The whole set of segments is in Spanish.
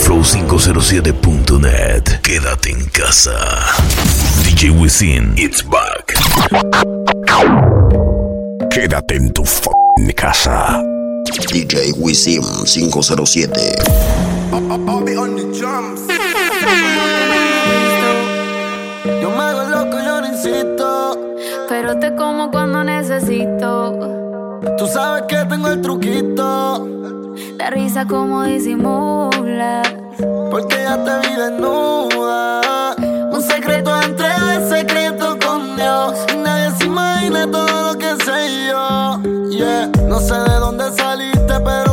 flow507.net. Quédate en casa. DJ Wisin, it's back. Quédate en tu f casa. DJ Wisin 507. I'll be on the drums. Yo me hago loco, yo no insisto. Pero te como cuando necesito. Tú sabes que tengo el truquito. La risa como disimula. Porque ya te vi desnuda. Un secreto entre el secreto con Dios. Nadie se imagina todo lo que sé yo. Yeah, no sé de dónde saliste, pero.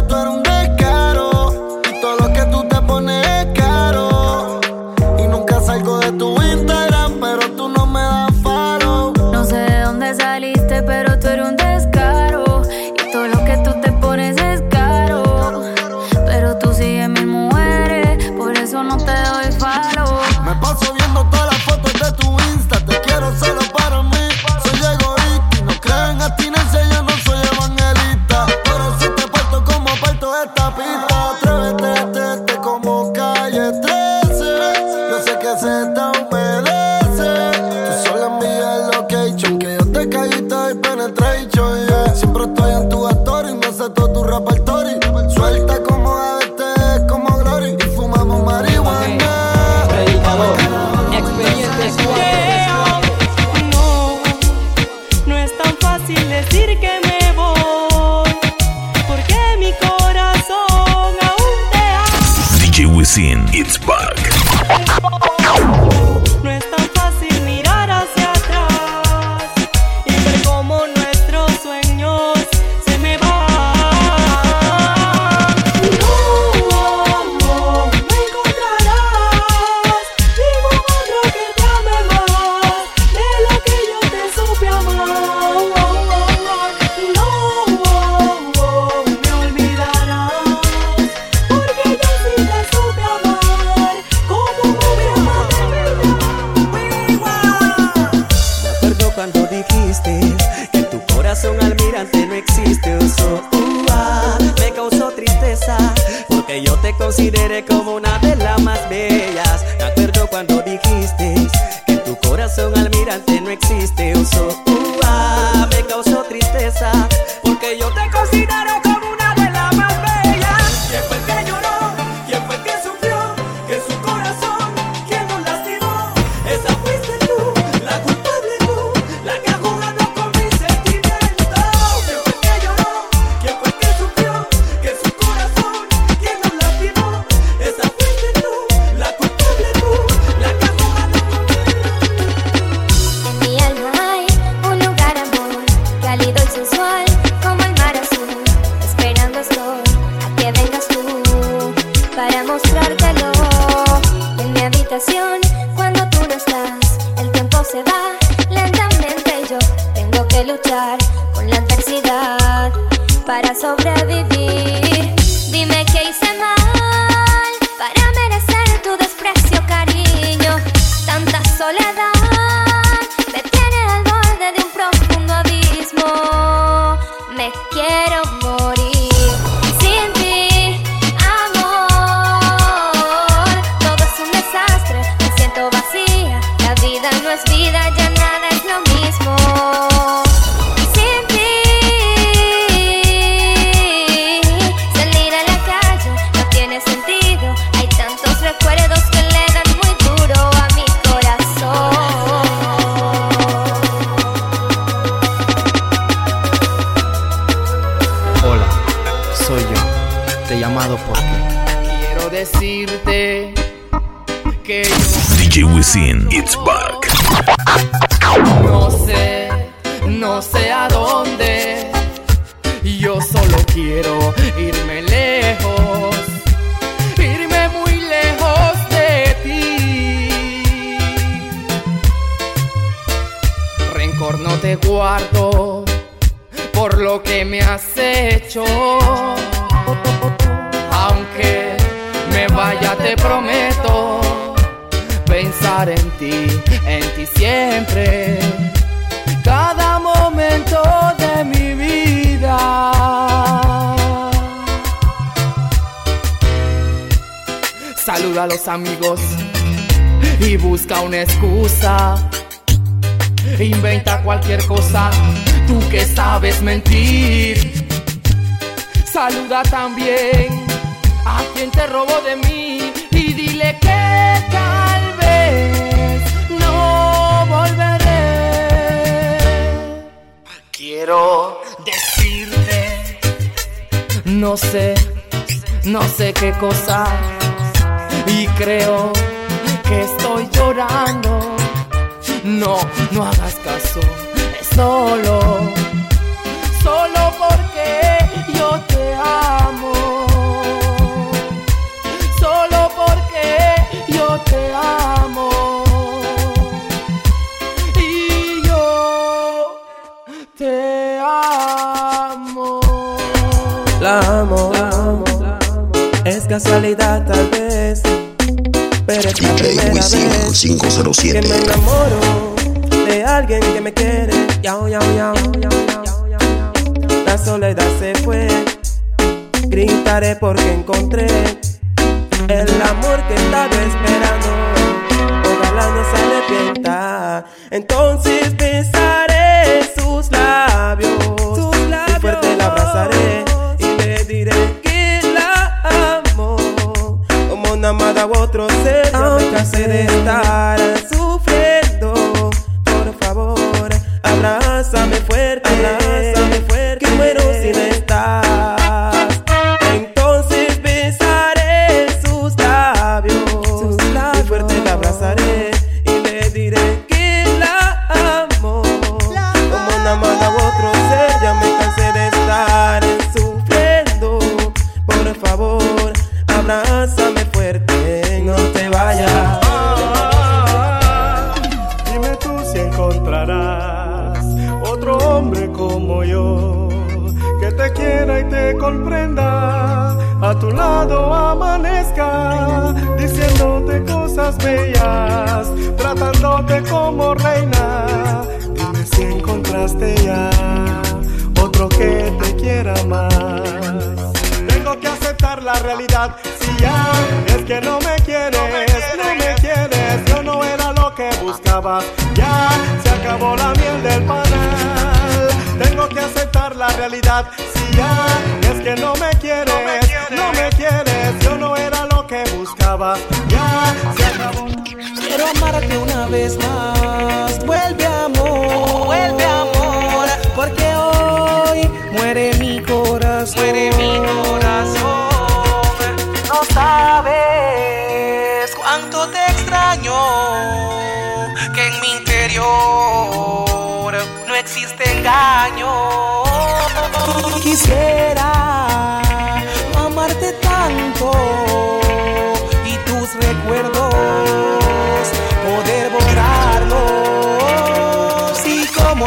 Пошел llamado porque quiero decirte que DJ Wisin, it's back. No sé, no sé a dónde. Yo solo quiero irme lejos, irme muy lejos de ti. Rencor no te guardo por lo que me has hecho que me vaya te prometo pensar en ti, en ti siempre, cada momento de mi vida. Saluda a los amigos y busca una excusa. Inventa cualquier cosa, tú que sabes mentir. Saluda también a quien te robó de mí y dile que tal vez no volveré. Quiero decirte, no sé, no sé qué cosa y creo que estoy llorando. No, no hagas caso, es solo, solo porque yo te amo. La amo, la amo, es casualidad tal vez, pero es la DJ primera vez que 507. me enamoro de alguien que me quiere. Yao, yao, yao. La soledad se fue, gritaré porque encontré el amor que estaba esperando. Ojalá no se arrepienta. Entonces besaré sus labios, y fuerte la abrazaré y le diré que la amo como una amada u otro ser. Me cansé de estar bellas, tratándote como reina. Dime si encontraste ya otro que te quiera más. Tengo que aceptar la realidad. Si ya es que no me quieres, no me quieres, yo no era lo que buscaba. Ya se acabó la miel del panal. Tengo que aceptar la realidad. Si ya es que no me quieres, no me quieres, yo no era que buscaba. Ya se acabó. Quiero amarte una vez más. Vuelve amor, vuelve amor, porque hoy muere mi corazón. Muere mi corazón. No sabes cuánto te extraño. Que en mi interior no existe engaño. Quisiera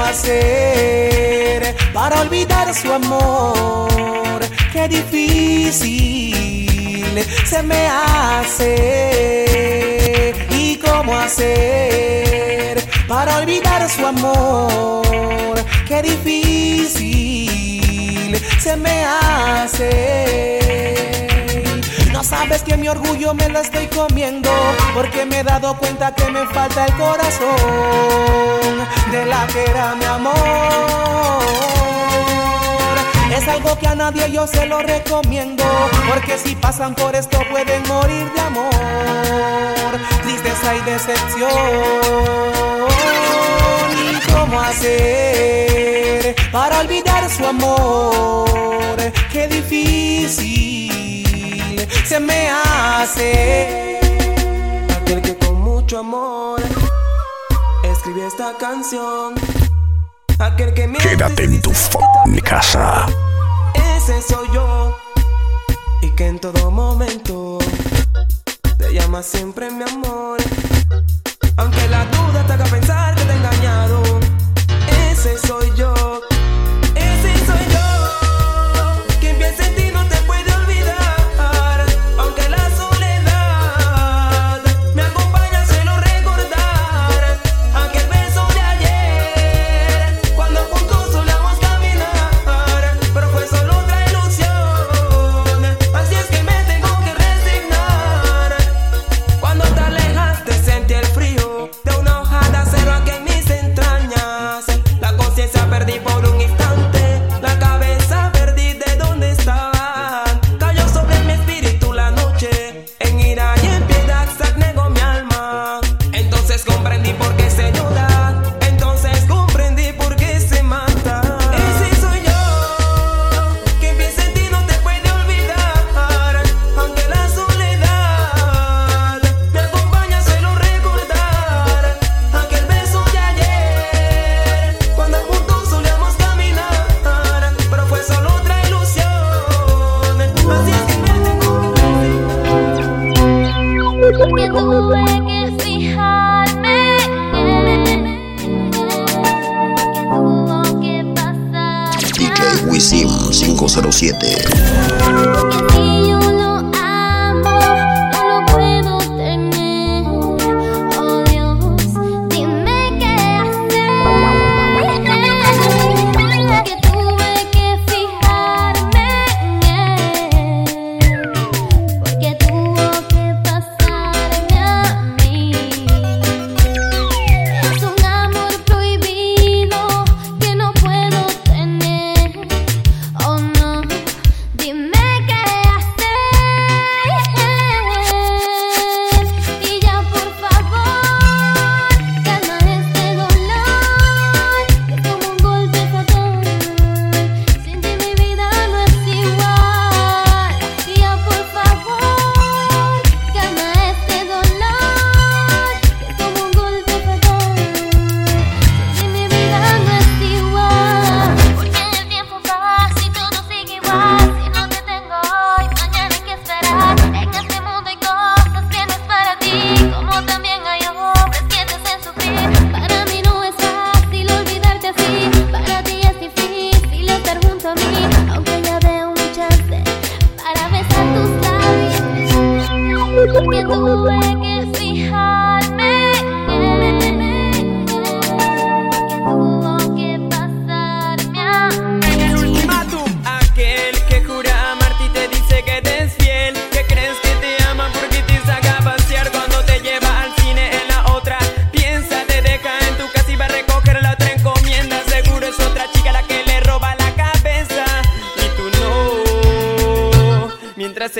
hacer para olvidar su amor qué difícil se me hace. Y cómo hacer para olvidar su amor qué difícil se me hace sabes que mi orgullo me lo estoy comiendo Porque me he dado cuenta que me falta el corazón De la que era mi amor. Es algo que a nadie yo se lo recomiendo Porque si pasan por esto pueden morir de amor. Tristeza y decepción. ¿Y cómo hacer para olvidar su amor? Qué difícil se me hace. Aquel que con mucho amor escribió esta canción. Aquel que me Quédate en tu casa. ese soy yo. Y que en todo momento te llama siempre mi amor. Aunque la duda te haga pensar que te he engañado. Ese soy yo.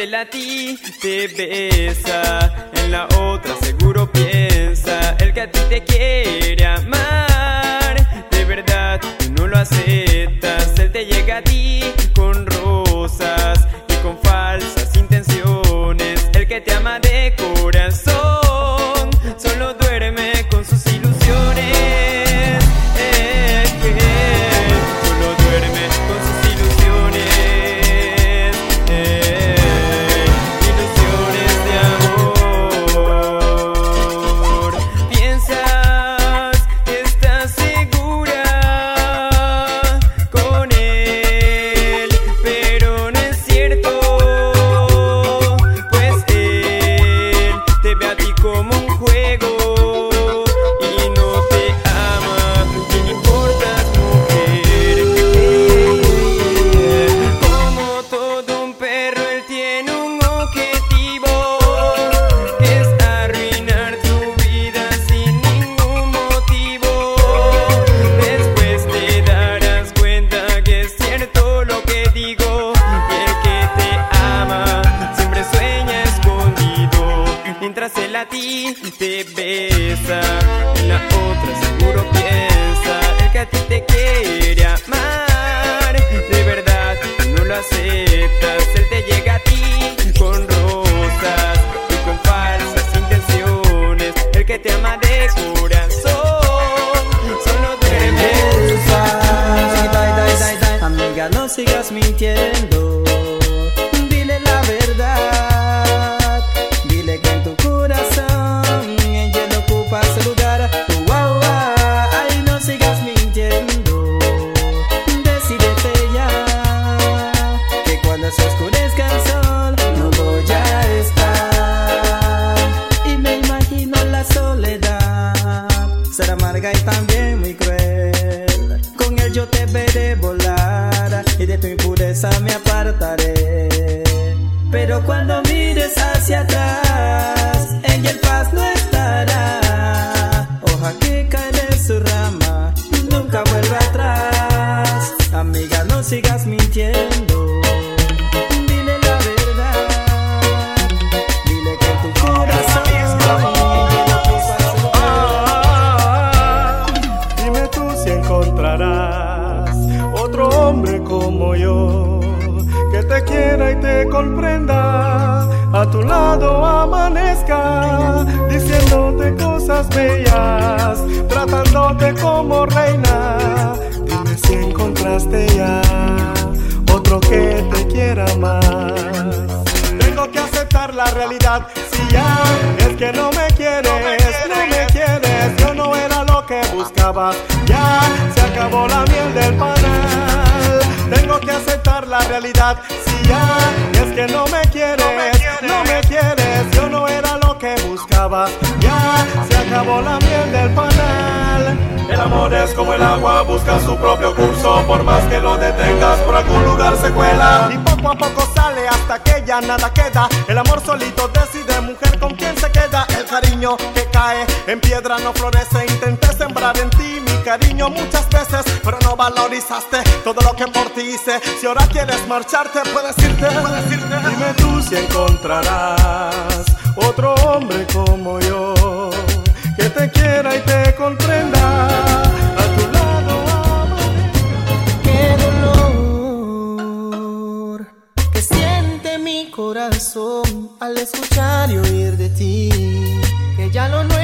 cel a ti te besa, en la otra seguro piensa, el que a ti te quiere amar, de verdad tú no lo aceptas, él te llega a ti con rosas y con falsas intenciones, el que te ama de corazón. otro que te quiera más. Tengo que aceptar la realidad, si ya es que no me quieres, no me quieres, no me quieres. yo no era lo que buscabas, ya se acabó la miel del panal. Tengo que aceptar la realidad, si ya es que no me quieres. No buscaba. Ya se acabó la miel del panal. El amor es como el agua, busca su propio curso. Por más que lo detengas, por algún lugar se cuela. Y poco a poco sale hasta que ya nada queda. El amor solito decide, mujer, con quién se queda. Cariño que cae en piedra no florece. Intenté sembrar en ti mi cariño muchas veces, pero no valorizaste todo lo que por ti hice. Si ahora quieres marcharte, puedes irte. Puedes irte. Dime tú si encontrarás otro hombre como yo que te quiera y te comprenda. A tu lado Qué dolor que siente mi corazón al escuchar y oír de ti ya lo nuestro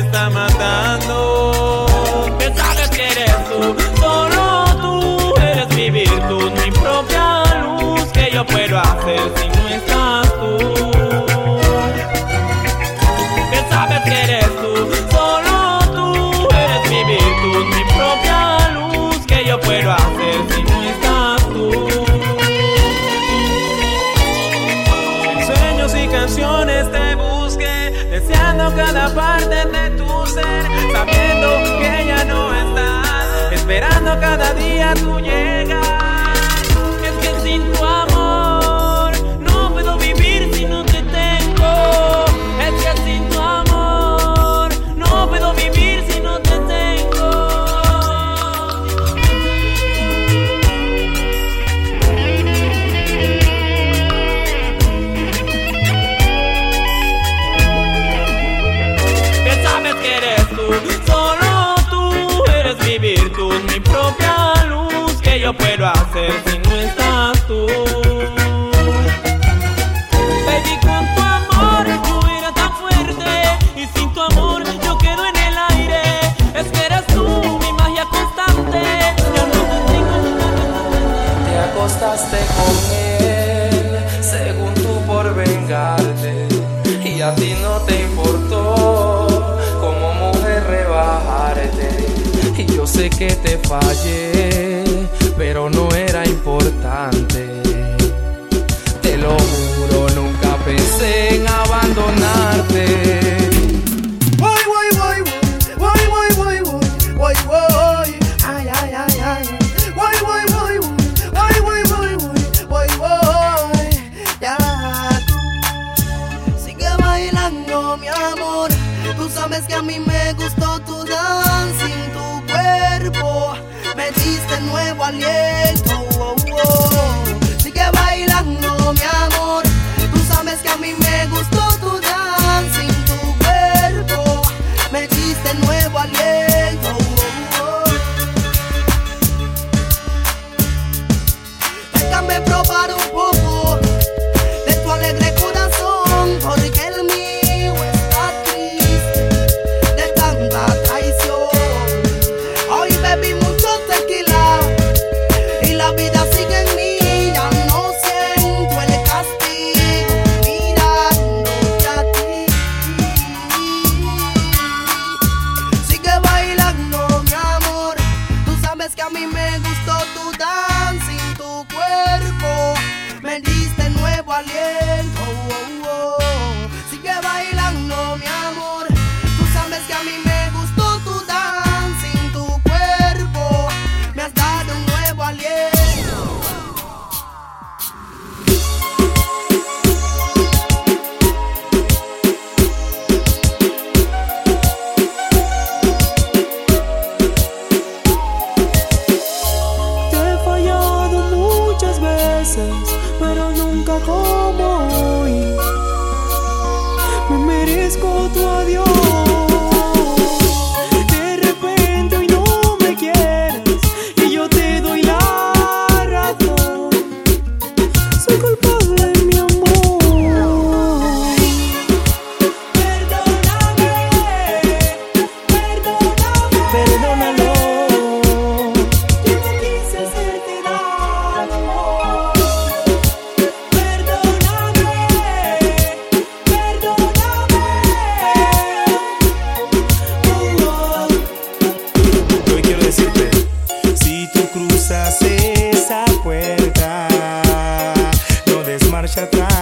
está matando. Que sabes que eres tú, solo tú Eres mi virtud, mi propia luz Que yo puedo hacer si mi virtud, mi propia yo puedo hacer si no estás tú. Baby, con tu amor tú eres tan fuerte y sin tu amor yo quedo en el aire. Es que tú mi magia constante. Yo no te tengo Te acostaste con él, según tú por vengarte, y a ti no te importó como mujer rebajarte. Y yo sé que te fallé, diste nuevo aliento. Oh, oh, oh. Sigue bailando, mi amor.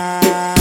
Ah.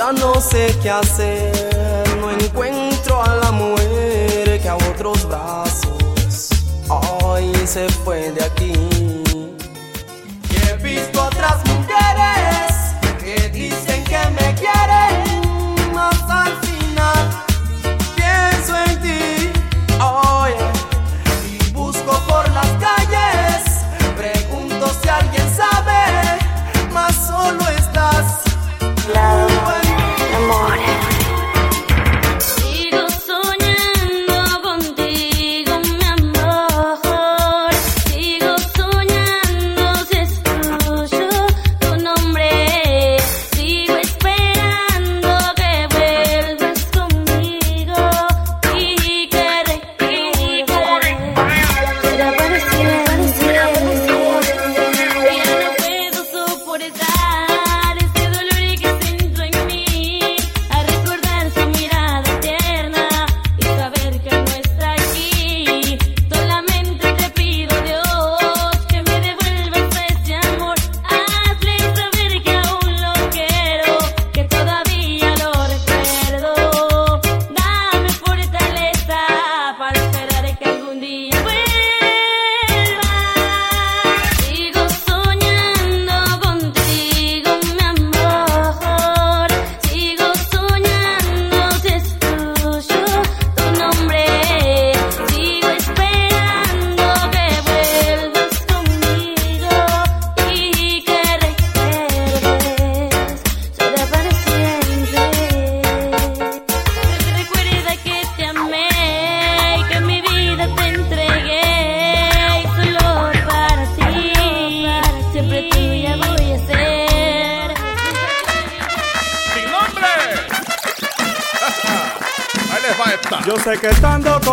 ya no sé qué hacer, no encuentro a la mujer que a otros brazos hoy se fue de aquí. Y he visto otras mujeres que dicen que me quieren.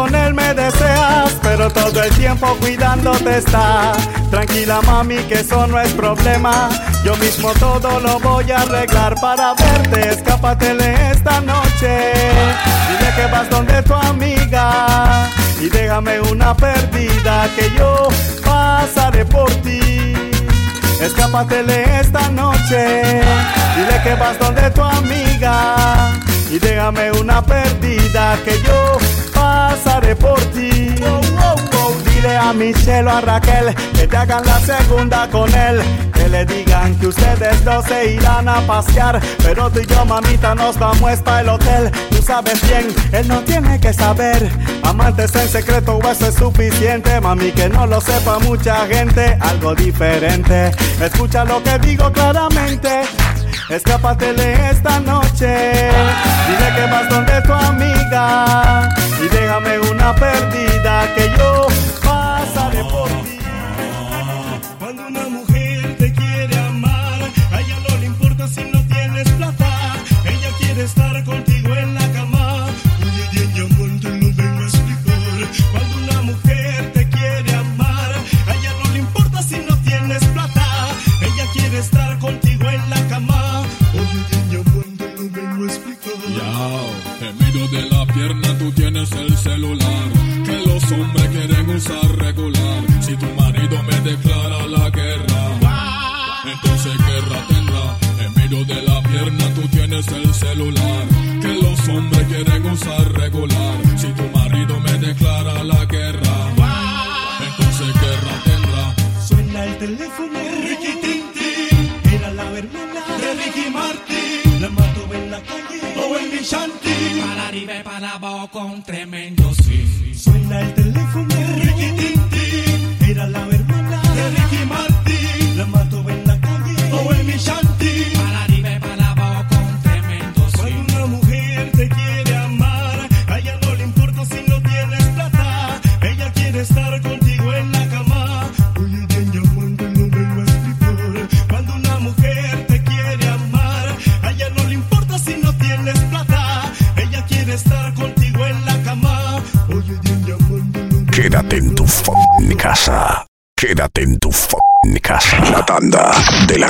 Con él me deseas, pero todo el tiempo cuidándote está. Tranquila mami, que eso no es problema. Yo mismo todo lo voy a arreglar para verte. Escápatele esta noche. Dile que vas donde tu amiga y déjame una perdida que yo pasaré por ti. Escápatele esta noche. Dile que vas donde tu amiga y déjame una perdida que yo pasaré por ti. Oh, oh, oh. A Michelle o a Raquel que te hagan la segunda con él. Que le digan que ustedes dos se irán a pasear. Pero tú y yo, mamita, nos vamos para el hotel. Tú sabes bien, él no tiene que saber. Amantes en secreto, o eso es suficiente. Mami, que no lo sepa mucha gente. Algo diferente. Escucha lo que digo claramente. Escápatele esta noche. Dile que vas donde tu amiga. Y déjame una perdida que yo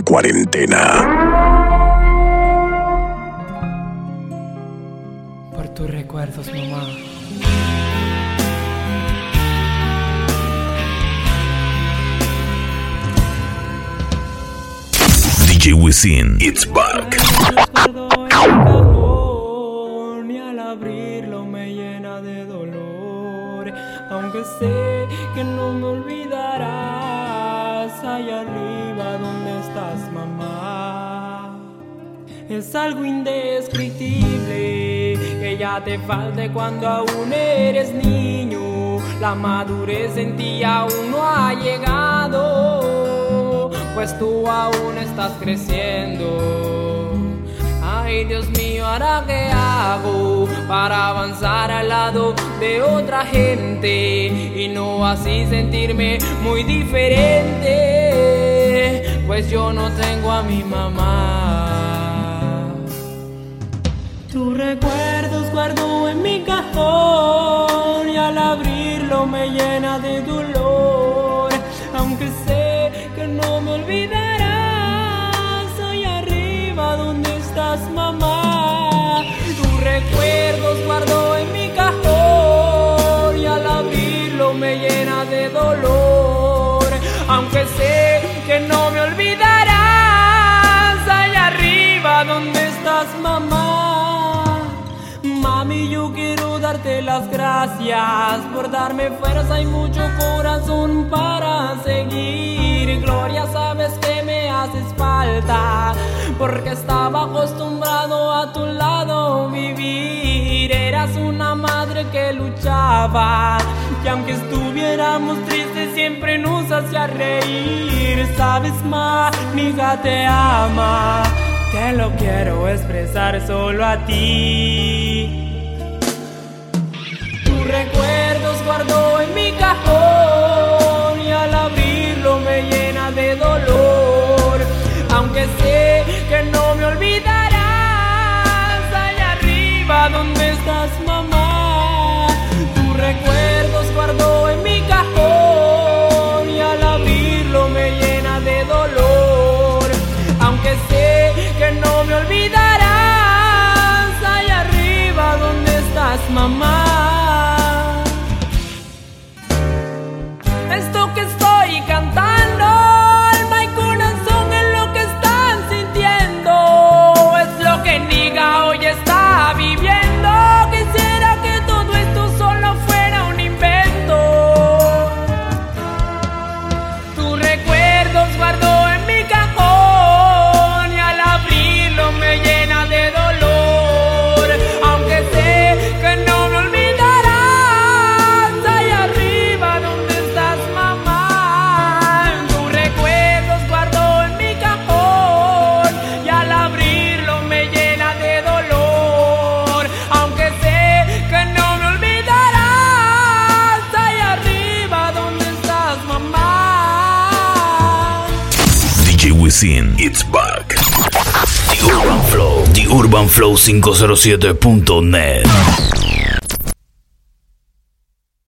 cuarentena. Por tus recuerdos, mamá. DJ Wisin, it's back. y al abrirlo me llena de dolor. Aunque sé que no me olvidarás allá Es algo indescriptible que ya te falte cuando aún eres niño. La madurez en ti aún no ha llegado, pues tú aún estás creciendo. Ay, Dios mío, ¿ahora qué hago para avanzar al lado de otra gente y no así sentirme muy diferente? Pues yo no tengo a mi mamá. Tus recuerdos guardo en mi cajón y al abrirlo me llena de dolor. Aunque sé que no me olvidarás, soy arriba donde estás, mamá. Tus recuerdos guardo en mi cajón y al abrirlo me llena de dolor. Aunque sé que no me olvidarás, allá arriba donde estás, mamá doy las gracias por darme fuerza y mucho corazón para seguir. Gloria, sabes que me haces falta, porque estaba acostumbrado a tu lado vivir. Eras una madre que luchaba, y aunque estuviéramos tristes, siempre nos hacía reír. Sabes, ma, mi hija te ama. Te lo quiero expresar solo a ti. Tus recuerdos guardo en mi cajón y al abrirlo me llena de dolor. Aunque sé que no me olvidarás allá arriba donde estás mamá. Donde estás urbanflow507.net.